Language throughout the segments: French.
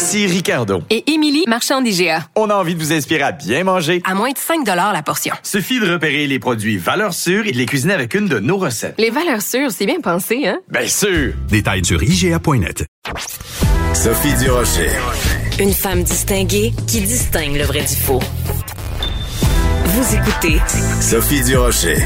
Ici Ricardo. Et Émilie, marchand d'IGA. On a envie de vous inspirer à bien manger. À moins de 5 la portion. Suffit de repérer les produits valeurs sûres et de les cuisiner avec une de nos recettes. Les valeurs sûres, c'est bien pensé, hein? Bien sûr! Détails sur IGA.net. Sophie Durocher. Une femme distinguée qui distingue le vrai du faux. Vous écoutez Sophie Durocher.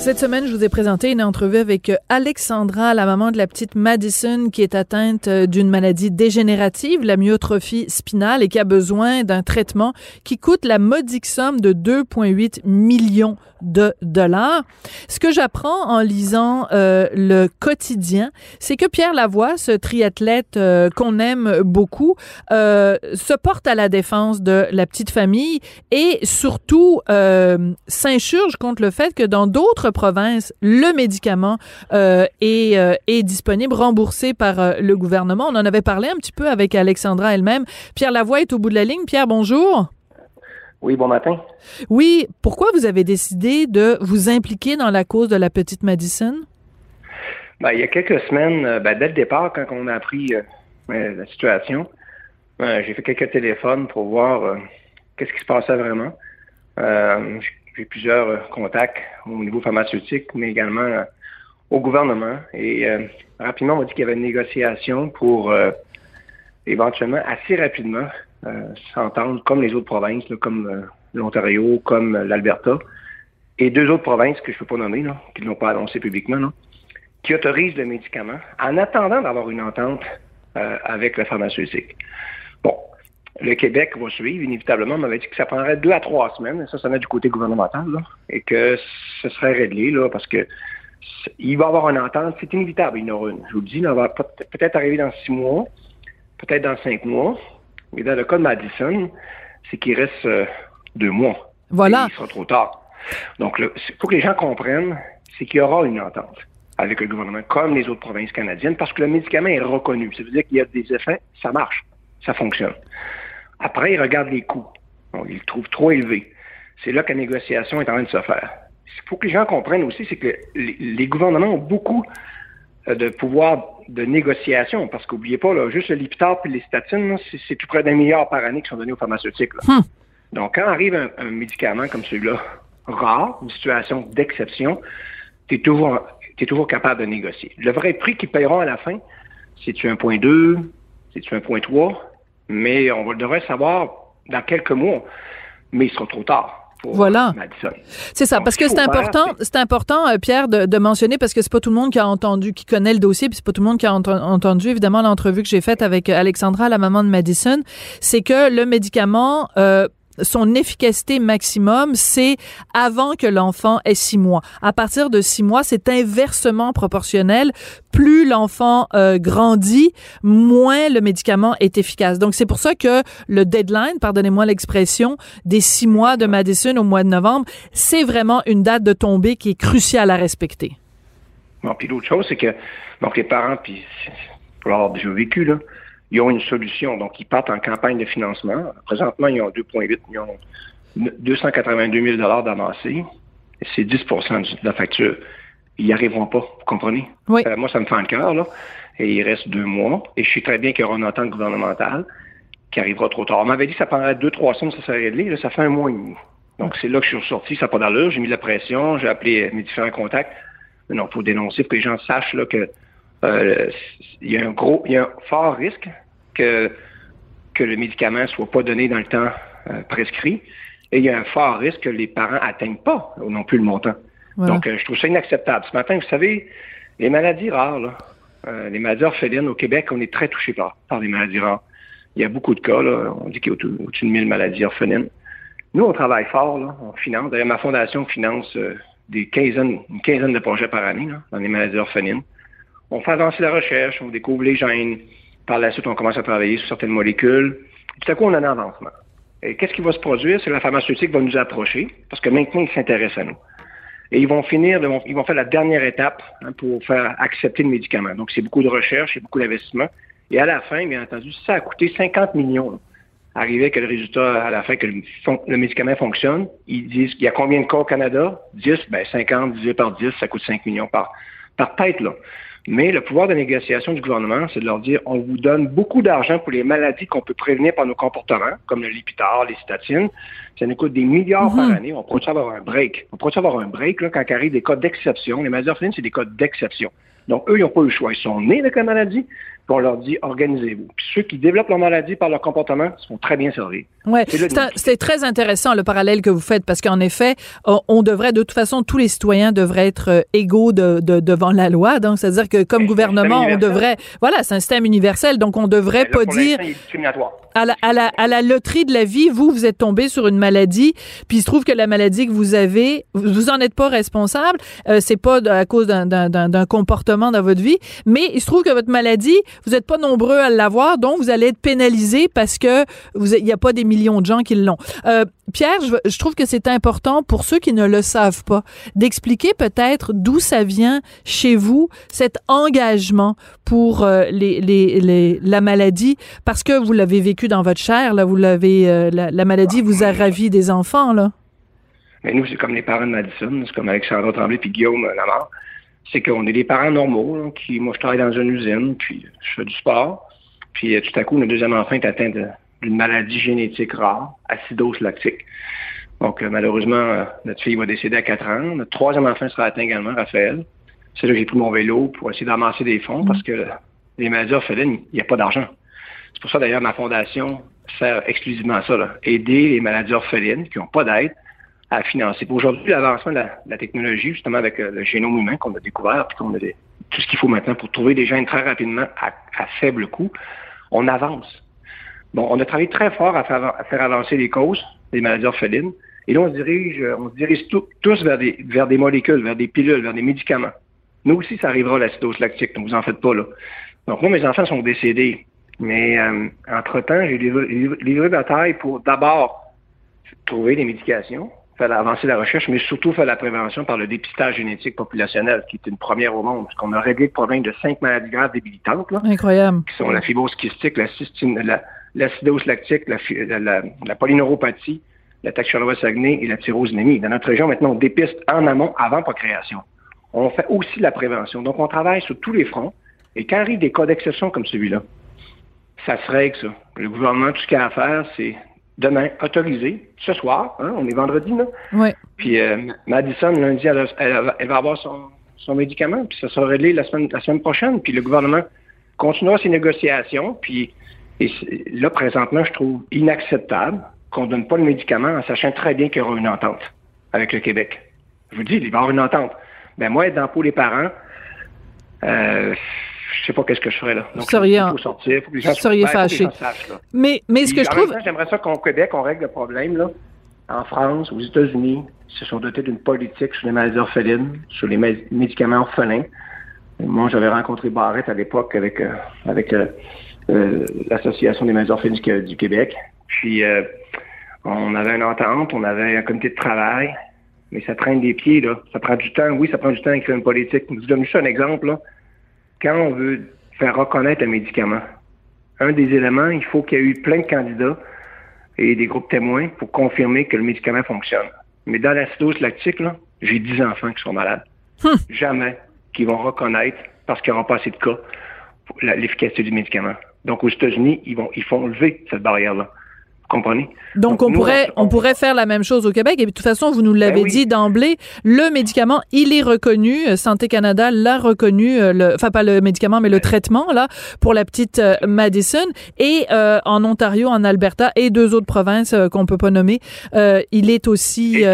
Cette semaine, je vous ai présenté une entrevue avec Alexandra, la maman de la petite Madison, qui est atteinte euh, d'une maladie dégénérative, la myotrophie spinale, et qui a besoin d'un traitement qui coûte la modique somme de 2,8 millions de dollars. Ce que j'apprends en lisant euh, le quotidien, c'est que Pierre Lavoie, ce triathlète euh, qu'on aime beaucoup, euh, se porte à la défense de la petite famille et surtout euh, s'insurge contre le fait que dans d'autres provinces, le médicament euh, est, euh, est disponible, remboursé par euh, le gouvernement. On en avait parlé un petit peu avec Alexandra elle-même. Pierre Lavoie est au bout de la ligne. Pierre, bonjour. Oui, bon matin. Oui, pourquoi vous avez décidé de vous impliquer dans la cause de la petite Madison? Ben, il y a quelques semaines, ben, dès le départ, quand on a appris la situation, euh, j'ai fait quelques téléphones pour voir qu'est-ce qui se passait vraiment. Euh, j'ai plusieurs euh, contacts au niveau pharmaceutique, mais également euh, au gouvernement. Et euh, rapidement, on m'a dit qu'il y avait une négociation pour éventuellement, assez rapidement, s'entendre comme les autres provinces, là, comme l'Ontario, comme l'Alberta, et deux autres provinces que je ne peux pas nommer, là, qui ne l'ont pas annoncé publiquement, là, qui autorisent le médicament en attendant d'avoir une entente euh, avec le pharmaceutique. Bon, le Québec va suivre, inévitablement, on m'avait dit que ça prendrait deux à trois semaines, ça, ça venait du côté gouvernemental, là, et que ce serait réglé, là, parce que il va y avoir une entente, c'est inévitable, il y en aura une. Je vous le dis, il va peut- peut-être arriver dans six mois, peut-être dans cinq mois, mais dans le cas de Madison, c'est qu'il reste euh, deux mois. Voilà. Et il sera trop tard. Donc, il faut que les gens comprennent, c'est qu'il y aura une entente avec le gouvernement, comme les autres provinces canadiennes, parce que le médicament est reconnu. Ça veut dire qu'il y a des effets, ça marche, ça fonctionne. Après, ils regardent les coûts. On ils le trouvent trop élevés. C'est là que la négociation est en train de se faire. Il faut que les gens comprennent aussi, c'est que les, gouvernements ont beaucoup euh, de pouvoir de négociation, parce qu'oubliez pas, là, juste le Lipitor et les statines, c'est tout près d'un milliard par année qui sont donnés aux pharmaceutiques. là. Hmm. Donc, quand arrive un, un médicament comme celui-là, rare, une situation d'exception, tu es toujours, t'es toujours capable de négocier. Le vrai prix qu'ils paieront à la fin, c'est-tu 1.2, c'est-tu 1.3, mais on devrait savoir dans quelques mois, mais il sera trop tard. Pour Voilà. Madison. C'est ça, Donc, parce ce que c'est important, c'est- important, euh, Pierre, de, de mentionner, parce que c'est pas tout le monde qui a entendu, qui connaît le dossier, puis c'est pas tout le monde qui a ent- entendu, évidemment, l'entrevue que j'ai faite avec euh, Alexandra, la maman de Madison, c'est que le médicament, euh, son efficacité maximum, c'est avant que l'enfant ait six mois. À partir de six mois, c'est inversement proportionnel. Plus l'enfant euh, grandit, moins le médicament est efficace. Donc, c'est pour ça que le deadline, pardonnez-moi l'expression, des six mois de Madison au mois de novembre, c'est vraiment une date de tombée qui est cruciale à respecter. Bon, puis l'autre chose, c'est que donc les parents, puis pour l'avoir déjà vécu, là, ils ont une solution. Donc, ils partent en campagne de financement. Présentement, ils ont 2,8 millions, 282 000 d'avancée. Et C'est 10% de la facture. Ils n'y arriveront pas, vous comprenez? Oui. Euh, moi, ça me fait un cœur, là. Et il reste deux mois. Et je sais très bien qu'il y aura une entente gouvernementale qui arrivera trop tard. On m'avait dit que ça prendrait deux, trois semaines, ça serait réglé. Là, ça fait un mois et demi. Donc, c'est là que je suis ressorti. Ça n'a pas d'allure. J'ai mis de la pression. J'ai appelé mes différents contacts. Mais non, il faut dénoncer pour que les gens sachent là, que il y a un gros, il y a un fort risque que, que le médicament soit pas donné dans le temps euh, prescrit. Et il y a un fort risque que les parents atteignent pas euh, non plus le montant. Voilà. Donc, euh, je trouve ça inacceptable. Ce matin, vous savez, les maladies rares, là, euh, les maladies orphelines au Québec, on est très touchés par, par les maladies rares. Il y a beaucoup de cas, là, on dit qu'il y a au- au-dessus de 1000 maladies orphelines. Nous, on travaille fort, là, on finance. D'ailleurs, ma fondation finance euh, des quinzaines, une quinzaine de projets par année là, dans les maladies orphelines. On fait avancer la recherche, on découvre les gènes, Par la suite, on commence à travailler sur certaines molécules. Tout à coup, on a un avancement. Et qu'est-ce qui va se produire? C'est que la pharmaceutique va nous approcher, parce que maintenant, ils s'intéressent à nous. Et ils vont finir, ils vont faire la dernière étape hein, pour faire accepter le médicament. Donc, c'est beaucoup de recherche, c'est beaucoup d'investissement. Et à la fin, bien entendu, ça a coûté 50 millions. Arriver que le résultat, à la fin, que le, médicament fonctionne, ils disent qu'il y a combien de cas au Canada? 10, ben 50 divisé par 10, ça coûte 5 millions par, par tête, là. Mais le pouvoir de négociation du gouvernement, c'est de leur dire on vous donne beaucoup d'argent pour les maladies qu'on peut prévenir par nos comportements, comme le lipitor, les statines. Ça nous coûte des milliards par mhm. année. On pourrait avoir un break. On pourrait avoir un break là, quand il arrive des cas d'exception. Les maladies orphelines, c'est des cas d'exception. Donc, eux, ils n'ont pas eu le choix. Ils sont nés avec la maladie, puis on leur dit organisez-vous. Puis ceux qui développent leur maladie par leur comportement sont très bien servis. Ouais, c'est très intéressant le parallèle que vous faites parce qu'en effet, on, devrait de toute façon tous les citoyens devraient être euh, égaux de, devant la loi. Donc, c'est-à-dire que comme gouvernement, on devrait, voilà, c'est un système universel. Donc, on devrait pas dire à la, à, la, à la loterie de la vie, vous, vous êtes tombé sur une maladie, puis il se trouve que la maladie que vous avez, vous en êtes pas responsable. Euh, c'est pas à cause d'un comportement dans votre vie, mais il se trouve que votre maladie, vous n'êtes pas nombreux à l'avoir, donc vous allez être pénalisé parce que il n'y a pas des millions de gens qui l'ont. Euh, Pierre, je, je, trouve que c'est important pour ceux qui ne le savent pas d'expliquer peut-être d'où ça vient chez vous cet engagement pour euh, les, les, les, la maladie parce que vous l'avez vécu dans votre chair là, vous l'avez euh, la, maladie vous a ravi des enfants là. Mais nous c'est comme les parents de Madison, c'est comme Alexandre Tremblay puis Guillaume Lamar, c'est qu'on est des parents normaux qui moi je travaille dans une usine puis je fais du sport puis tout à coup notre deuxième enfant est atteint d'une maladie génétique rare, acidose lactique. Donc, euh, malheureusement, euh, notre fille va décéder à 4 ans. Notre troisième enfant sera atteint également, Raphaël. C'est là que j'ai pris mon vélo pour essayer d'amasser des fonds parce que les maladies orphelines, il n'y a pas d'argent. C'est pour ça, d'ailleurs, ma fondation sert exclusivement à ça, là. aider les maladies orphelines qui n'ont pas d'aide à financer. Aujourd'hui, l'avancement de la, technologie, justement avec euh, le génome humain qu'on a découvert, puis qu'on a tout ce qu'il faut maintenant pour trouver des gènes très rapidement à, faible coût, on avance. Bon, on a travaillé très fort à faire, avancer les causes des maladies orphelines. Et là, on se dirige, on se dirige tous vers des, vers des molécules, vers des pilules, vers des médicaments. Nous aussi, ça arrivera l'acidose lactique, ne vous en faites pas là. Donc moi, mes enfants sont décédés. Mais euh, entre-temps, j'ai livré, bataille pour d'abord trouver des médications, faire avancer la recherche, mais surtout faire la prévention par le dépistage génétique populationnel, qui est une première au monde, parce qu'on a réglé le problème de cinq maladies graves débilitantes. Là, Incroyable. Qui sont la fibrose kystique, la cystine, la, l'acidose lactique, la, la, la, polyneuropathie, la et la tyrosinémie. Dans notre région, maintenant, on dépiste en amont, avant procréation. On fait aussi la prévention. Donc, on travaille sur tous les fronts. Et quand arrive des cas d'exception comme celui-là, ça se règle, ça. Le gouvernement, tout ce qu'il a à faire, c'est demain autoriser, ce soir, hein, on est vendredi, là. Oui. Puis euh, Madison, lundi, elle, elle, va avoir son, son médicament, puis ça sera réglé la semaine, la semaine prochaine. Puis le gouvernement continuera ses négociations, puis et là, présentement, je trouve inacceptable qu'on ne donne pas le médicament en sachant très bien qu'il y aura une entente avec le Québec. Je vous dis, il va y avoir une entente. Ben moi, être dans pour les parents, euh, je sais pas qu'est-ce que je ferais là. Donc, il faut sortir, faut que les gens, seriez ben, fâché. mais, mais ce que je trouve... J'aimerais ça qu'au Québec, on règle le problème, là. En France, aux États-Unis, ils se sont dotés d'une politique sur les maladies orphelines, sur les médicaments orphelins. Moi, j'avais rencontré Barrett à l'époque avec, euh, avec euh, euh, l'Association des maisons orphelines du Québec. Puis, on avait une entente, on avait un comité de travail, mais ça traîne des pieds, là. Ça prend du temps. Oui, ça prend du temps d'écrire une politique. Je vous donne juste un exemple, là. Quand on veut faire reconnaître un médicament, un des éléments, il faut qu'il y ait eu plein de candidats et des groupes témoins pour confirmer que le médicament fonctionne. Mais dans l'acidose lactique, là, j'ai 10 enfants qui sont malades. Hum. Jamais qu'ils vont reconnaître, parce qu'ils n'auront pas assez de cas, l'efficacité du médicament. Donc, aux États-Unis, ils, vont, ils font lever cette barrière-là. Comprenez? Donc, on, pourrait, on, pourrait faire la même chose au Québec. Et de toute façon, vous nous l'avez ben dit d'emblée, le médicament, il est reconnu. Euh, Santé Canada l'a reconnu, euh, le, enfin pas le médicament, mais le traitement, là, pour la petite euh, Madison. Et en Ontario, en Alberta et deux autres provinces qu'on peut pas nommer, il est aussi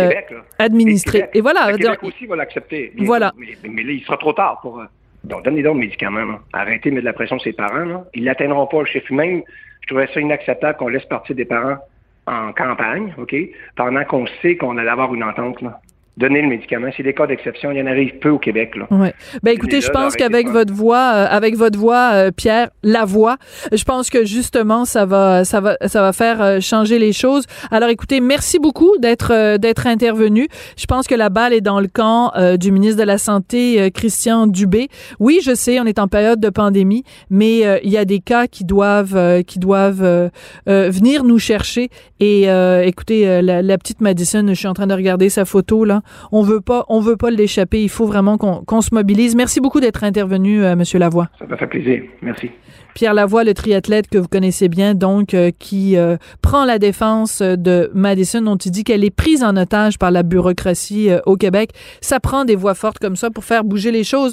administré. Et, voilà. Le Québec aussi va l'accepter. Voilà. Mais, mais, là, il sera trop tard pour... Donc, donnez donc le médicament. Arrêtez de mettre de la pression sur ses parents. Là. Ils n'atteindront pas le chiffre. Même, je trouvais ça inacceptable qu'on laisse partir des parents en campagne, OK, pendant qu'on sait qu'on allait avoir une entente. Là. Donner le médicament. C'est des cas d'exception. Il y en arrive peu au Québec. Là. Ouais. Ben écoutez, je pense qu'avec votre voix, euh, avec votre voix, euh, Pierre, la voix, je pense que justement ça va, ça va, ça va faire euh, changer les choses. Alors écoutez, merci beaucoup d'être d'être intervenu. Je pense que la balle est dans le camp du ministre de la Santé, Christian Dubé. Oui, je sais, on est en période de pandémie, mais il y a des cas qui doivent, qui doivent venir nous chercher. Et écoutez, la, la petite Madison, je suis en train de regarder sa photo là. On veut pas, on veut pas l'échapper. Il faut vraiment qu'on se mobilise. Merci beaucoup d'être intervenu, euh, Monsieur Lavoie. Ça m'a fait plaisir. Merci. Pierre Lavoie, le triathlète que vous connaissez bien, donc, euh, qui euh, prend la défense de Madison, dont il dit qu'elle est prise en otage par la bureaucratie au Québec. Ça prend des voix fortes comme ça pour faire bouger les choses.